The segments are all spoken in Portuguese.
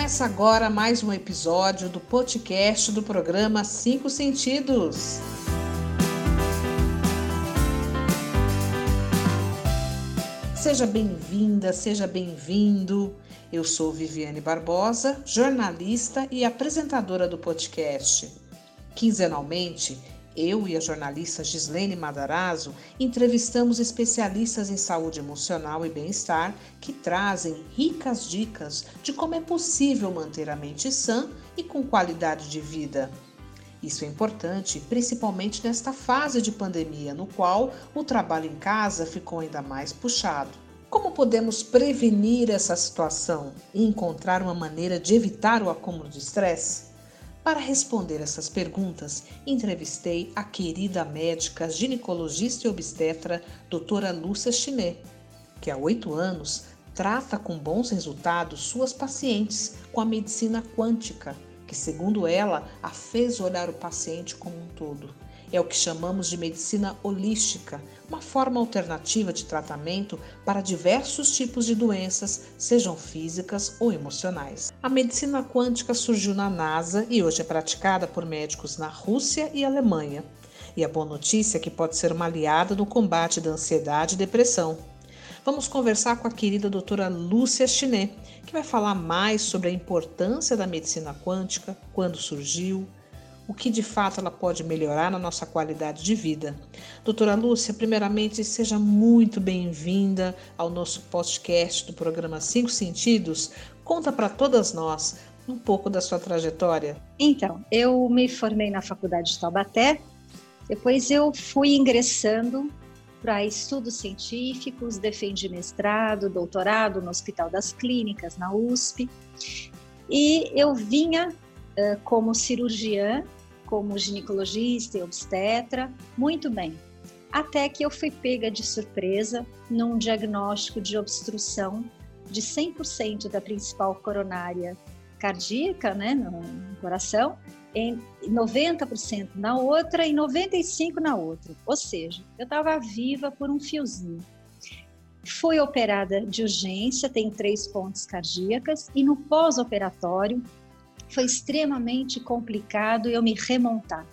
Começa agora mais um episódio do podcast do programa Cinco Sentidos. Seja bem-vinda, seja bem-vindo. Eu sou Viviane Barbosa, jornalista e apresentadora do podcast. Quinzenalmente, eu e a jornalista Gislene Madarazzo entrevistamos especialistas em saúde emocional e bem-estar que trazem ricas dicas de como é possível manter a mente sã e com qualidade de vida. Isso é importante, principalmente nesta fase de pandemia, no qual o trabalho em casa ficou ainda mais puxado. Como podemos prevenir essa situação e encontrar uma maneira de evitar o acúmulo de estresse? Para responder essas perguntas, entrevistei a querida médica ginecologista e obstetra doutora Lúcia Chinet, que há oito anos trata com bons resultados suas pacientes com a medicina quântica, que, segundo ela, a fez olhar o paciente como um todo é o que chamamos de medicina holística, uma forma alternativa de tratamento para diversos tipos de doenças, sejam físicas ou emocionais. A medicina quântica surgiu na NASA e hoje é praticada por médicos na Rússia e Alemanha. E a boa notícia é que pode ser uma aliada no combate da ansiedade e depressão. Vamos conversar com a querida doutora Lúcia Chinet, que vai falar mais sobre a importância da medicina quântica, quando surgiu, o que de fato ela pode melhorar na nossa qualidade de vida. Doutora Lúcia, primeiramente, seja muito bem-vinda ao nosso podcast do programa Cinco Sentidos. Conta para todas nós um pouco da sua trajetória. Então, eu me formei na Faculdade de Taubaté, depois eu fui ingressando para estudos científicos, defendi mestrado, doutorado no Hospital das Clínicas, na USP, e eu vinha como cirurgiã como ginecologista e obstetra, muito bem. Até que eu fui pega de surpresa num diagnóstico de obstrução de 100% da principal coronária cardíaca, né, no coração, em 90% na outra e 95% na outra. Ou seja, eu estava viva por um fiozinho. Fui operada de urgência, tem três pontes cardíacas, e no pós-operatório foi extremamente complicado eu me remontar.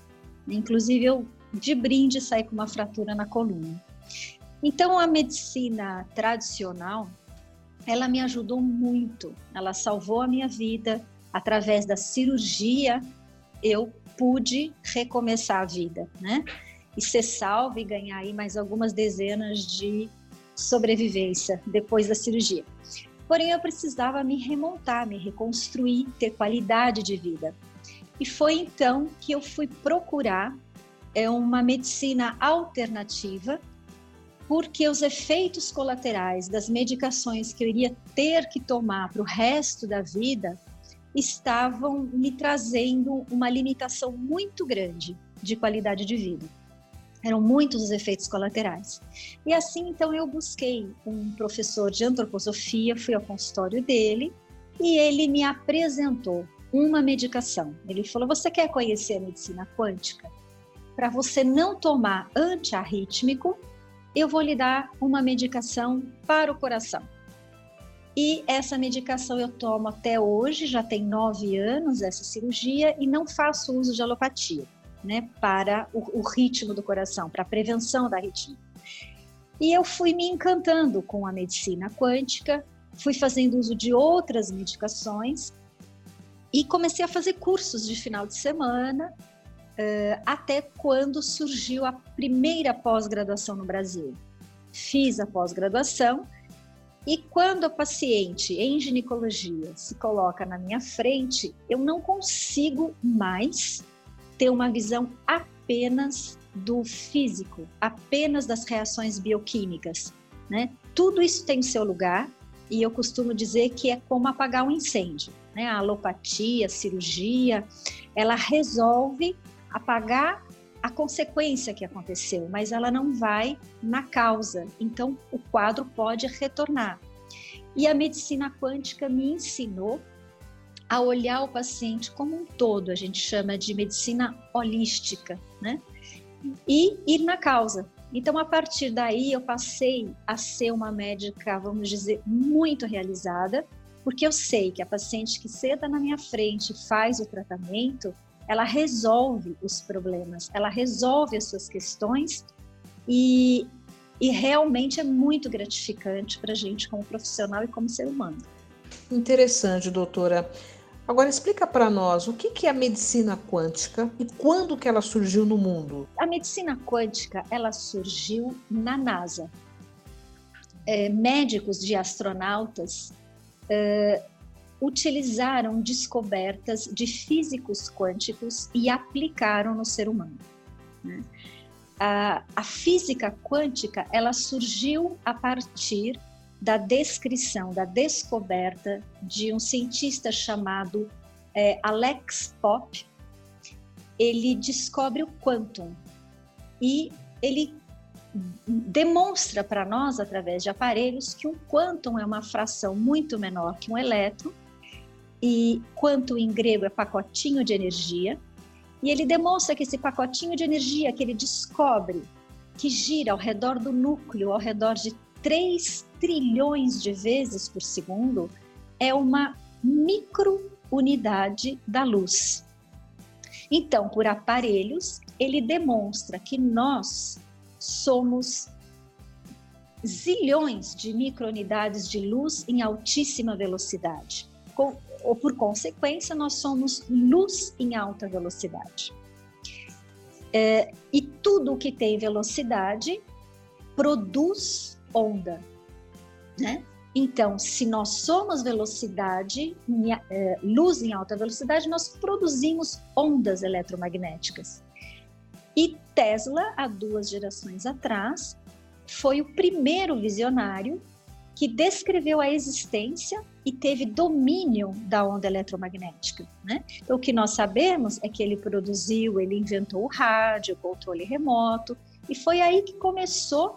Inclusive, eu de brinde saí com uma fratura na coluna. Então, a medicina tradicional, ela me ajudou muito. Ela salvou a minha vida. Através da cirurgia, eu pude recomeçar a vida, né? E ser salva e ganhar aí mais algumas dezenas de sobrevivência depois da cirurgia. Porém, eu precisava me remontar, me reconstruir, ter qualidade de vida. E foi então que eu fui procurar é, uma medicina alternativa, porque os efeitos colaterais das medicações que eu iria ter que tomar para o resto da vida estavam me trazendo uma limitação muito grande de qualidade de vida. Eram muitos os efeitos colaterais. E assim, então, eu busquei um professor de antroposofia, fui ao consultório dele e ele me apresentou uma medicação. Ele falou: Você quer conhecer a medicina quântica? Para você não tomar antiarrítmico, eu vou lhe dar uma medicação para o coração. E essa medicação eu tomo até hoje, já tem nove anos essa cirurgia, e não faço uso de alopatia né, para o, o ritmo do coração, para a prevenção da arritmia. E eu fui me encantando com a medicina quântica, fui fazendo uso de outras medicações e comecei a fazer cursos de final de semana, uh, até quando surgiu a primeira pós-graduação no Brasil. Fiz a pós-graduação e quando a paciente em ginecologia se coloca na minha frente, eu não consigo mais ter uma visão apenas do físico, apenas das reações bioquímicas, né? Tudo isso tem seu lugar e eu costumo dizer que é como apagar um incêndio, né? A alopatia, a cirurgia, ela resolve apagar a consequência que aconteceu, mas ela não vai na causa. Então o quadro pode retornar. E a medicina quântica me ensinou a olhar o paciente como um todo, a gente chama de medicina holística, né? E ir na causa. Então, a partir daí, eu passei a ser uma médica, vamos dizer, muito realizada, porque eu sei que a paciente que senta na minha frente faz o tratamento, ela resolve os problemas, ela resolve as suas questões e, e realmente é muito gratificante para a gente como profissional e como ser humano. Interessante, doutora. Agora explica para nós o que é a medicina quântica e quando que ela surgiu no mundo. A medicina quântica ela surgiu na NASA. É, médicos de astronautas é, utilizaram descobertas de físicos quânticos e aplicaram no ser humano. Né? A, a física quântica ela surgiu a partir da descrição, da descoberta de um cientista chamado é, Alex Pop. Ele descobre o quantum e ele demonstra para nós, através de aparelhos, que um quantum é uma fração muito menor que um elétron, e quantum em grego é pacotinho de energia, e ele demonstra que esse pacotinho de energia que ele descobre, que gira ao redor do núcleo, ao redor de 3 trilhões de vezes por segundo, é uma microunidade da luz. Então, por aparelhos, ele demonstra que nós somos zilhões de microunidades de luz em altíssima velocidade. Com, ou por consequência, nós somos luz em alta velocidade. É, e tudo que tem velocidade produz onda, né? Então, se nós somos velocidade, é, luz em alta velocidade, nós produzimos ondas eletromagnéticas. E Tesla, há duas gerações atrás, foi o primeiro visionário que descreveu a existência e teve domínio da onda eletromagnética. Né? Então, o que nós sabemos é que ele produziu, ele inventou o rádio, o controle remoto, e foi aí que começou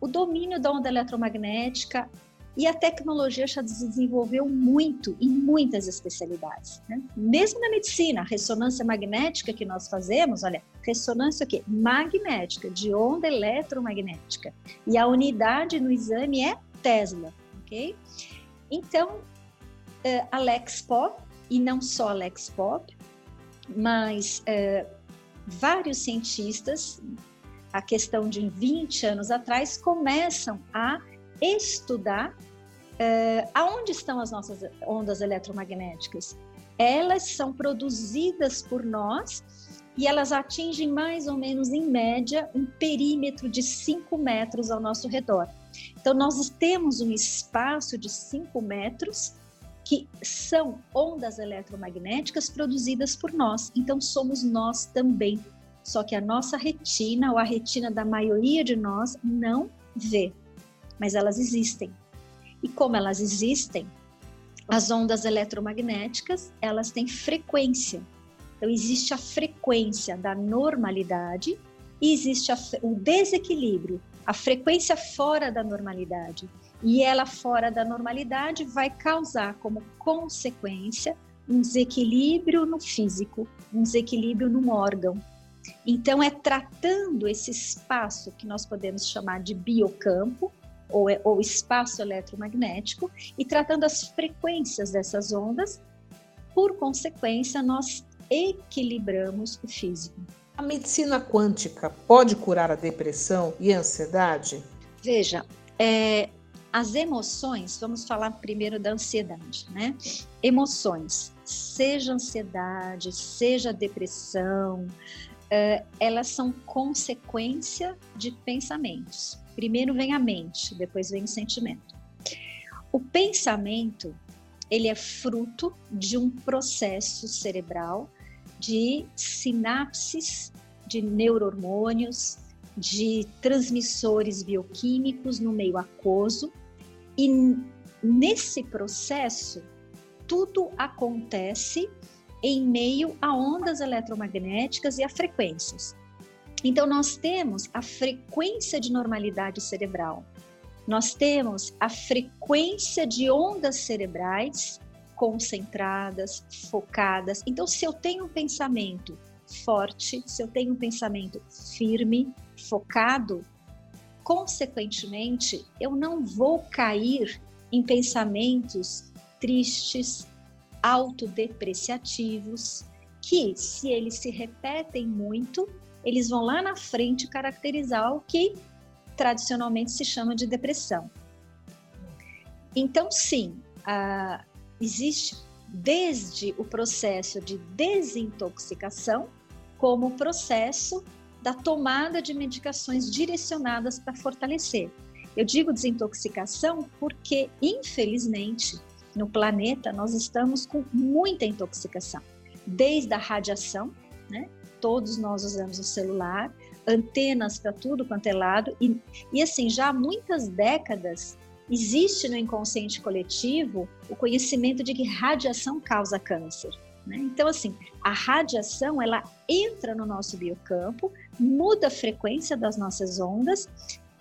o domínio da onda eletromagnética e a tecnologia já se desenvolveu muito em muitas especialidades. Né? Mesmo na medicina, a ressonância magnética que nós fazemos, olha, ressonância o quê? Magnética, de onda eletromagnética. E a unidade no exame é Tesla, ok? Então, uh, Alex Pop, e não só Alex Pop, mas uh, vários cientistas a questão de 20 anos atrás, começam a estudar uh, aonde estão as nossas ondas eletromagnéticas. Elas são produzidas por nós e elas atingem mais ou menos, em média, um perímetro de 5 metros ao nosso redor. Então, nós temos um espaço de 5 metros que são ondas eletromagnéticas produzidas por nós. Então, somos nós também só que a nossa retina, ou a retina da maioria de nós, não vê, mas elas existem. E como elas existem, as ondas eletromagnéticas, elas têm frequência. Então, existe a frequência da normalidade e existe a, o desequilíbrio, a frequência fora da normalidade. E ela fora da normalidade vai causar como consequência um desequilíbrio no físico, um desequilíbrio num órgão, então, é tratando esse espaço que nós podemos chamar de biocampo, ou, é, ou espaço eletromagnético, e tratando as frequências dessas ondas, por consequência, nós equilibramos o físico. A medicina quântica pode curar a depressão e a ansiedade? Veja, é, as emoções, vamos falar primeiro da ansiedade, né? Emoções, seja ansiedade, seja depressão, uh, elas são consequência de pensamentos. Primeiro vem a mente, depois vem o sentimento. O pensamento, ele é fruto de um processo cerebral de sinapses de neurohormônios, de transmissores bioquímicos no meio aquoso, e nesse processo tudo acontece em meio a ondas eletromagnéticas e a frequências. Então, nós temos a frequência de normalidade cerebral, nós temos a frequência de ondas cerebrais concentradas, focadas. Então, se eu tenho um pensamento forte, se eu tenho um pensamento firme, focado, consequentemente, eu não vou cair em pensamentos tristes, autodepreciativos, que se eles se repetem muito, eles vão lá na frente caracterizar o que tradicionalmente se chama de depressão. Então, sim, uh, existe desde o processo de desintoxicação, como o processo da tomada de medicações direcionadas para fortalecer. Eu digo desintoxicação porque, infelizmente, no planeta nós estamos com muita intoxicação, desde a radiação, né? Todos nós usamos o celular, antenas para tudo quanto é lado, e, e assim, já há muitas décadas existe no inconsciente coletivo o conhecimento de que radiação causa câncer. Né? Então, assim, a radiação ela entra no nosso biocampo, muda a frequência das nossas ondas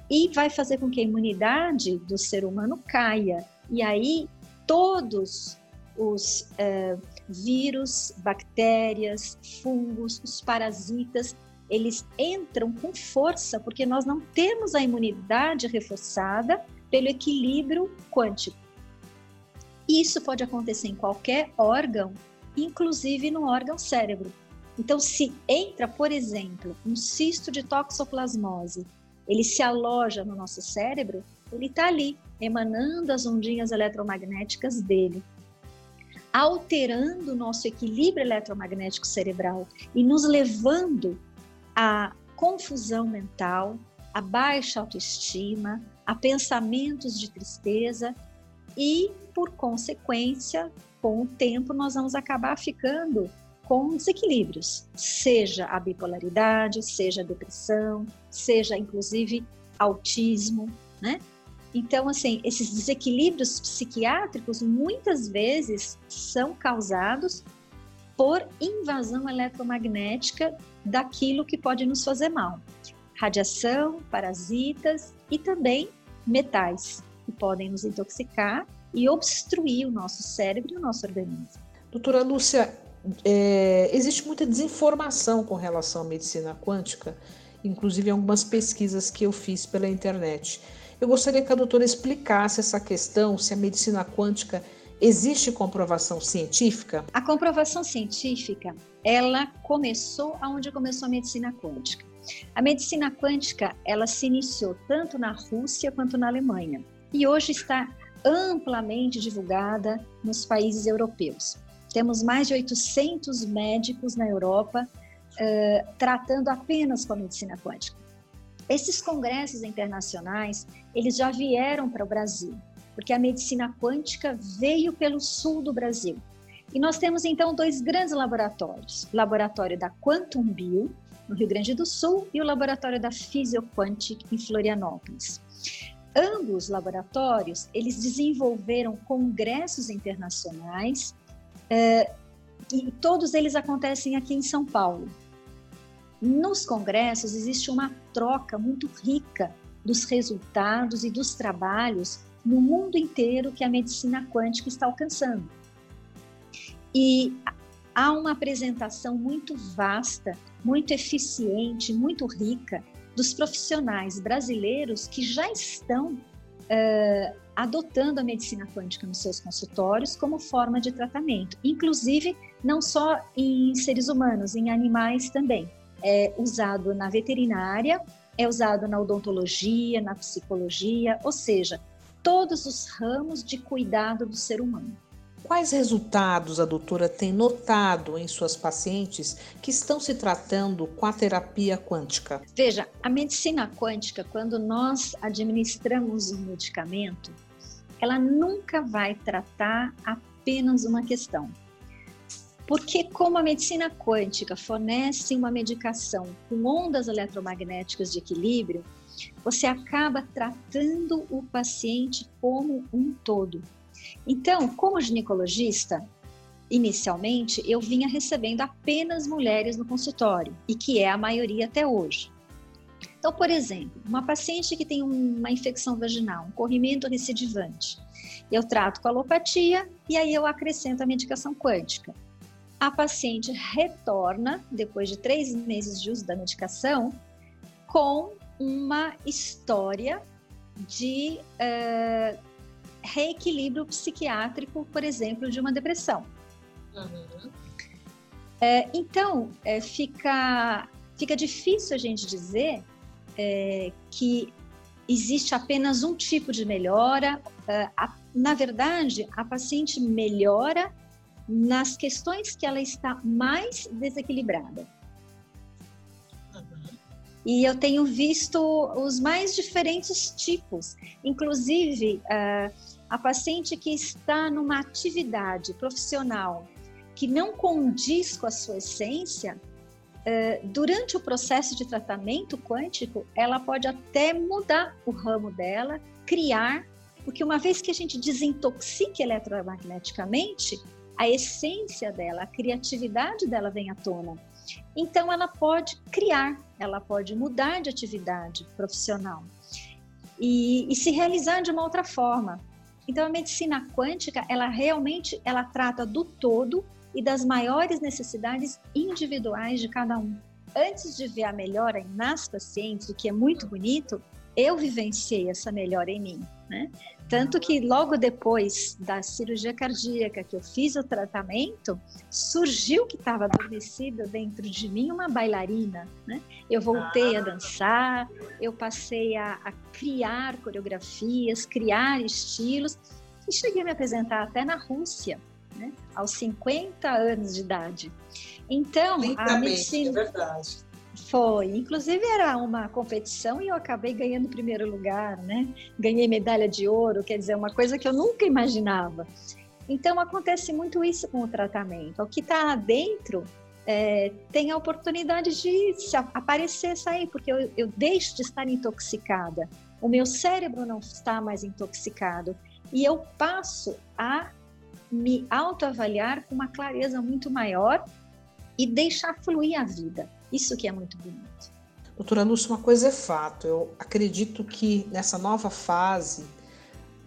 e vai fazer com que a imunidade do ser humano caia. E aí, todos os uh, vírus, bactérias, fungos, os parasitas, eles entram com força porque nós não temos a imunidade reforçada pelo equilíbrio quântico. Isso pode acontecer em qualquer órgão, inclusive no órgão cérebro. Então, se entra, por exemplo, um cisto de toxoplasmose, ele se aloja no nosso cérebro, ele está ali, emanando as ondinhas eletromagnéticas dele, alterando o nosso equilíbrio eletromagnético cerebral e nos levando à confusão mental, a baixa autoestima, a pensamentos de tristeza e, por consequência, com o tempo, nós vamos acabar ficando com desequilíbrios, seja a bipolaridade, seja a depressão, seja inclusive autismo, né? Então, assim, esses desequilíbrios psiquiátricos muitas vezes são causados por invasão eletromagnética daquilo que pode nos fazer mal radiação, parasitas e também metais, que podem nos intoxicar e obstruir o nosso cérebro e o nosso organismo. Doutora Lúcia, é, existe muita desinformação com relação à medicina quântica, inclusive algumas pesquisas que eu fiz pela internet. Eu gostaria que a doutora explicasse essa questão, se a medicina quântica existe comprovação científica? A comprovação científica, ela começou aonde começou a medicina quântica. A medicina quântica, ela se iniciou tanto na Rússia quanto na Alemanha e hoje está amplamente divulgada nos países europeus. Temos mais de 800 médicos na Europa uh, tratando apenas com a medicina quântica. Esses congressos internacionais, eles já vieram para o Brasil, porque a medicina quântica veio pelo sul do Brasil. E nós temos então dois grandes laboratórios: o laboratório da Quantum Bio, no Rio Grande do Sul, e o laboratório da Physioquantic, em Florianópolis. Ambos laboratórios, eles desenvolveram congressos internacionais eh, e todos eles acontecem aqui em São Paulo. Nos congressos existe uma troca muito rica dos resultados e dos trabalhos no mundo inteiro que a medicina quântica está alcançando. E há uma apresentação muito vasta, muito eficiente, muito rica dos profissionais brasileiros que já estão uh, adotando a medicina quântica nos seus consultórios como forma de tratamento, inclusive não só em seres humanos, em animais também. É usado na veterinária, é usado na odontologia, na psicologia, ou seja, todos os ramos de cuidado do ser humano. Quais resultados a doutora tem notado em suas pacientes que estão se tratando com a terapia quântica? Veja, a medicina quântica, quando nós administramos um medicamento, ela nunca vai tratar apenas uma questão. Porque, como a medicina quântica fornece uma medicação com ondas eletromagnéticas de equilíbrio, você acaba tratando o paciente como um todo. Então, como ginecologista, inicialmente eu vinha recebendo apenas mulheres no consultório, e que é a maioria até hoje. Então, por exemplo, uma paciente que tem uma infecção vaginal, um corrimento recidivante, eu trato com alopatia e aí eu acrescento a medicação quântica. A paciente retorna, depois de três meses de uso da medicação, com uma história de uh, reequilíbrio psiquiátrico, por exemplo, de uma depressão. Uhum. É, então, é, fica, fica difícil a gente dizer é, que existe apenas um tipo de melhora. A, na verdade, a paciente melhora nas questões que ela está mais desequilibrada. E eu tenho visto os mais diferentes tipos, inclusive uh, a paciente que está numa atividade profissional que não condiz com a sua essência, uh, durante o processo de tratamento quântico, ela pode até mudar o ramo dela, criar, porque uma vez que a gente desintoxica eletromagneticamente, a essência dela, a criatividade dela vem à tona. Então, ela pode criar, ela pode mudar de atividade profissional e, e se realizar de uma outra forma. Então, a medicina quântica, ela realmente ela trata do todo e das maiores necessidades individuais de cada um. Antes de ver a melhora nas pacientes, o que é muito bonito, eu vivenciei essa melhora em mim, né? Tanto que logo depois da cirurgia cardíaca que eu fiz o tratamento, surgiu que estava adormecida dentro de mim uma bailarina. Né? Eu voltei a dançar, eu passei a, a criar coreografias, criar estilos e cheguei a me apresentar até na Rússia, né? aos 50 anos de idade. Então, a medicina. É verdade foi. Inclusive era uma competição e eu acabei ganhando o primeiro lugar, né? Ganhei medalha de ouro, quer dizer, uma coisa que eu nunca imaginava. Então acontece muito isso com o tratamento. O que está dentro é, tem a oportunidade de aparecer, sair, porque eu, eu deixo de estar intoxicada. O meu cérebro não está mais intoxicado e eu passo a me autoavaliar com uma clareza muito maior e deixar fluir a vida. Isso que é muito bonito. Doutora Lúcia, uma coisa é fato. Eu acredito que nessa nova fase,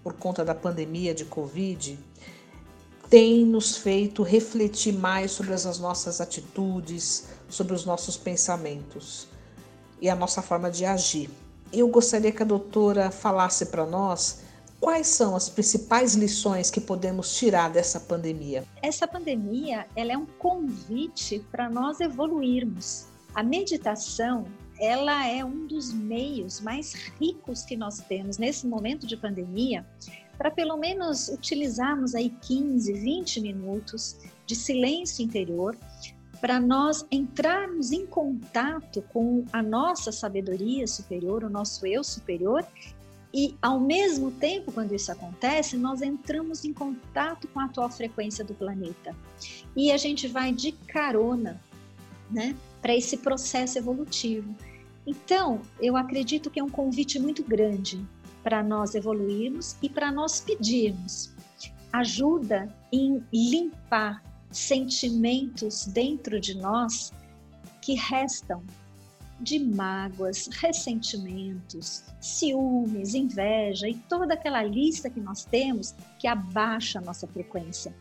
por conta da pandemia de Covid, tem nos feito refletir mais sobre as nossas atitudes, sobre os nossos pensamentos e a nossa forma de agir. Eu gostaria que a doutora falasse para nós quais são as principais lições que podemos tirar dessa pandemia. Essa pandemia, ela é um convite para nós evoluirmos. A meditação, ela é um dos meios mais ricos que nós temos nesse momento de pandemia para pelo menos utilizarmos aí 15, 20 minutos de silêncio interior para nós entrarmos em contato com a nossa sabedoria superior, o nosso eu superior, e ao mesmo tempo, quando isso acontece, nós entramos em contato com a atual frequência do planeta. E a gente vai de carona, né? Para esse processo evolutivo. Então, eu acredito que é um convite muito grande para nós evoluirmos e para nós pedirmos ajuda em limpar sentimentos dentro de nós que restam de mágoas, ressentimentos, ciúmes, inveja e toda aquela lista que nós temos que abaixa a nossa frequência.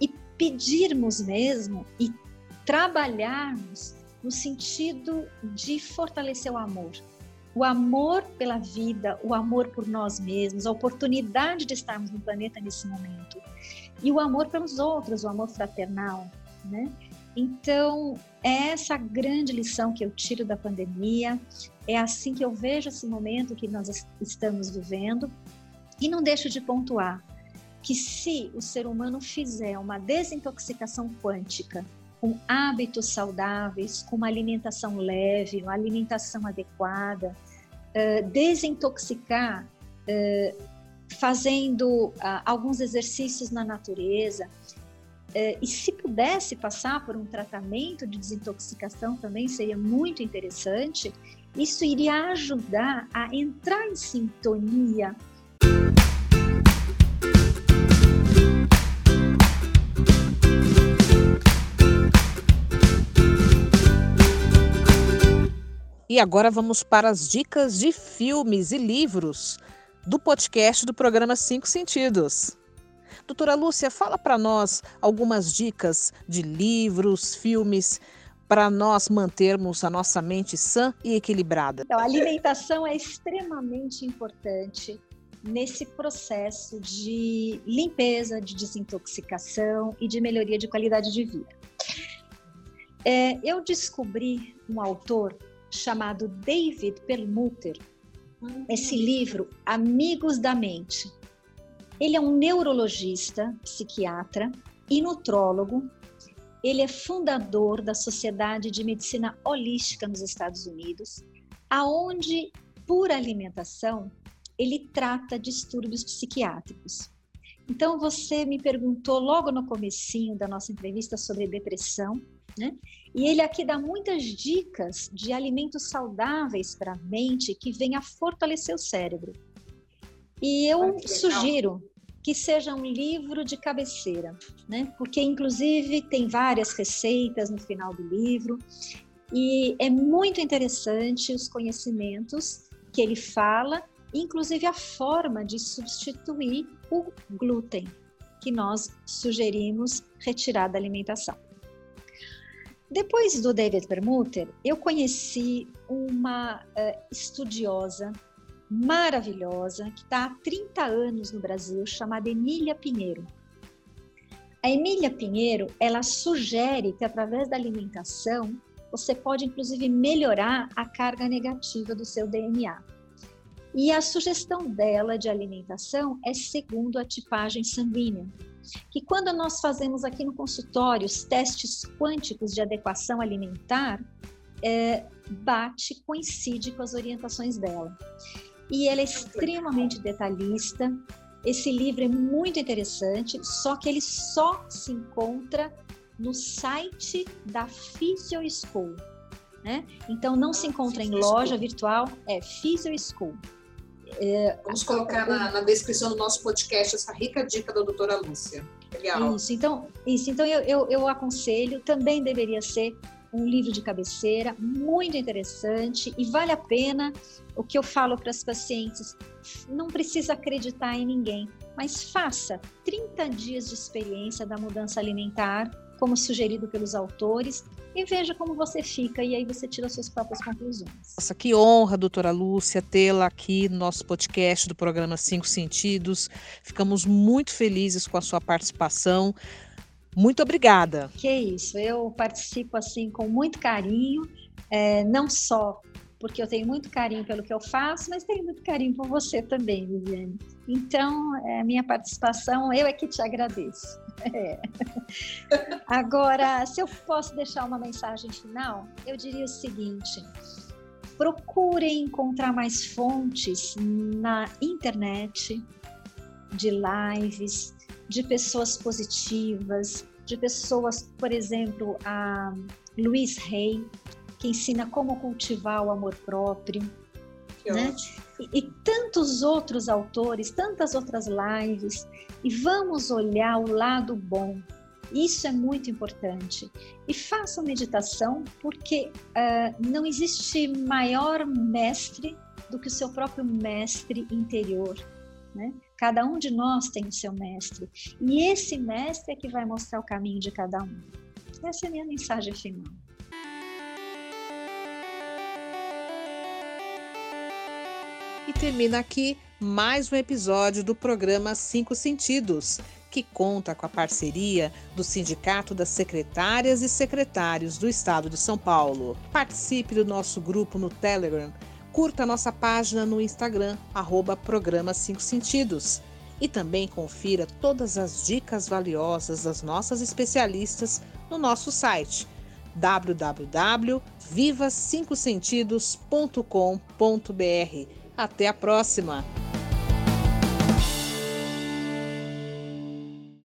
E pedirmos mesmo e trabalharmos no sentido de fortalecer o amor. O amor pela vida, o amor por nós mesmos, a oportunidade de estarmos no planeta nesse momento. E o amor pelos outros, o amor fraternal, né? Então, é essa grande lição que eu tiro da pandemia, é assim que eu vejo esse momento que nós estamos vivendo. E não deixo de pontuar que se o ser humano fizer uma desintoxicação quântica com hábitos saudáveis, com uma alimentação leve, uma alimentação adequada, uh, desintoxicar uh, fazendo uh, alguns exercícios na natureza. e se pudesse passar por um tratamento de desintoxicação também seria muito interessante. Isso iria ajudar a entrar em sintonia E agora vamos para as dicas de filmes e livros do podcast do programa Cinco Sentidos. Doutora Lúcia, fala para nós algumas dicas de livros, filmes, para nós mantermos a nossa mente sã e equilibrada. Então, a alimentação é extremamente importante nesse processo de limpeza, de desintoxicação e de melhoria de qualidade de vida. É, eu descobri um autor chamado David Perlmutter, esse livro, Amigos da Mente. Ele é um neurologista, psiquiatra e nutrólogo. Ele é fundador da Sociedade de Medicina Holística nos Estados Unidos, aonde, por alimentação, ele trata distúrbios psiquiátricos. Então você me perguntou logo no comecinho da nossa entrevista sobre depressão, né? E ele aqui dá muitas dicas de alimentos saudáveis para a mente que venham a fortalecer o cérebro. E eu sugiro que seja um livro de cabeceira, né? Porque inclusive tem várias receitas no final do livro e é muito interessante os conhecimentos que ele fala, inclusive a forma de substituir o glúten que nós sugerimos retirar da alimentação. Depois do David Permuter, eu conheci uma uh, estudiosa maravilhosa que está há 30 anos no Brasil, chamada Emília Pinheiro. A Emília Pinheiro, ela sugere que através da alimentação você pode inclusive melhorar a carga negativa do seu DNA. E a sugestão dela de alimentação é segundo a tipagem sanguínea que quando nós fazemos aqui no consultório os testes quânticos de adequação alimentar, é, bate, coincide com as orientações dela. E ela é extremamente detalhista. Esse livro é muito interessante, só que ele só se encontra no site da Physio School. Né? Então não se encontra em loja virtual, é Physio School. É, Vamos colocar na, na, descrição do nosso podcast essa rica dica da doutora Lúcia. Legal. Isso, então, isso, então eu, eu, eu aconselho, também deveria ser um livro de cabeceira, muito interessante e vale a pena. O que eu falo para as pacientes, não precisa acreditar em ninguém, mas faça 30 dias de experiência da mudança alimentar, como sugerido pelos autores, e veja como você fica, e aí você tira suas próprias conclusões. Nossa, que honra, doutora Lúcia, tê-la aqui no nosso podcast do programa Cinco Sentidos. Ficamos muito felizes com a sua participação. Muito obrigada. Que isso, eu participo assim com muito carinho, é, não só porque eu tenho muito carinho pelo que eu faço, mas tenho muito carinho por você também, Viviane. Então, é, minha participação, eu é que te agradeço. É. Agora, se eu posso deixar uma mensagem final, eu diria o seguinte: procurem encontrar mais fontes na internet de lives, de pessoas positivas, de pessoas, por exemplo, a Luiz Rey, que ensina como cultivar o amor próprio. Né? E, e, tantos outros autores, tantas outras lives, e vamos olhar o lado bom. Isso é muito importante. E façam meditação, porque uh, não existe maior mestre do que o seu próprio mestre interior. Né? Cada um de nós tem o seu mestre. E esse mestre é que vai mostrar o caminho de cada um. Essa é a minha mensagem final. E termina aqui mais um episódio do programa Cinco Sentidos, que conta com a parceria do Sindicato das Secretárias e Secretários do Estado de São Paulo. Participe do nosso grupo no Telegram, curta nossa página no Instagram, arroba Programa Cinco Sentidos. E também confira todas as dicas valiosas das nossas especialistas no nosso site www.viva5sentidos.com.br até a próxima!